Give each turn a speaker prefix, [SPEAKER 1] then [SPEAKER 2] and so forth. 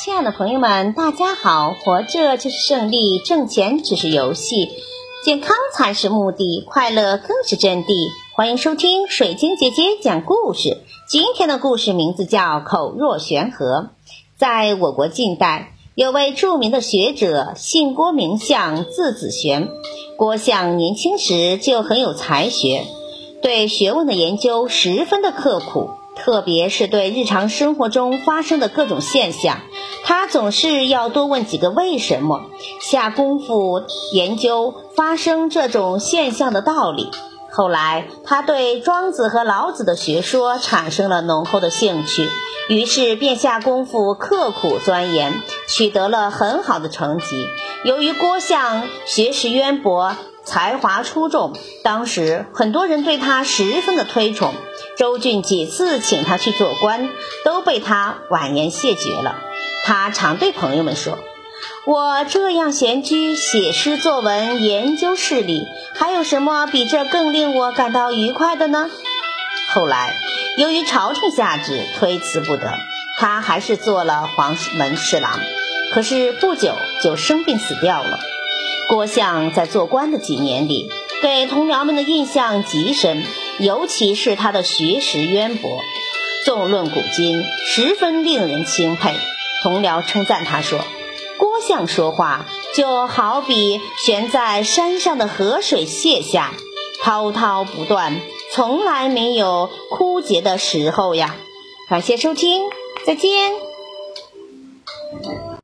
[SPEAKER 1] 亲爱的朋友们，大家好！活着就是胜利，挣钱只是游戏，健康才是目的，快乐更是真谛。欢迎收听水晶姐姐讲故事。今天的故事名字叫《口若悬河》。在我国近代，有位著名的学者，姓郭，名相，字子玄。郭相年轻时就很有才学，对学问的研究十分的刻苦。特别是对日常生活中发生的各种现象，他总是要多问几个为什么，下功夫研究发生这种现象的道理。后来，他对庄子和老子的学说产生了浓厚的兴趣，于是便下功夫刻苦钻研，取得了很好的成绩。由于郭象学识渊博。才华出众，当时很多人对他十分的推崇。周俊几次请他去做官，都被他婉言谢绝了。他常对朋友们说：“我这样闲居，写诗作文，研究事理，还有什么比这更令我感到愉快的呢？”后来，由于朝廷下旨推辞不得，他还是做了黄门侍郎。可是不久就生病死掉了。郭象在做官的几年里，给同僚们的印象极深，尤其是他的学识渊博，纵论古今，十分令人钦佩。同僚称赞他说：“郭象说话就好比悬在山上的河水泻下，滔滔不断，从来没有枯竭的时候呀。”感谢收听，再见。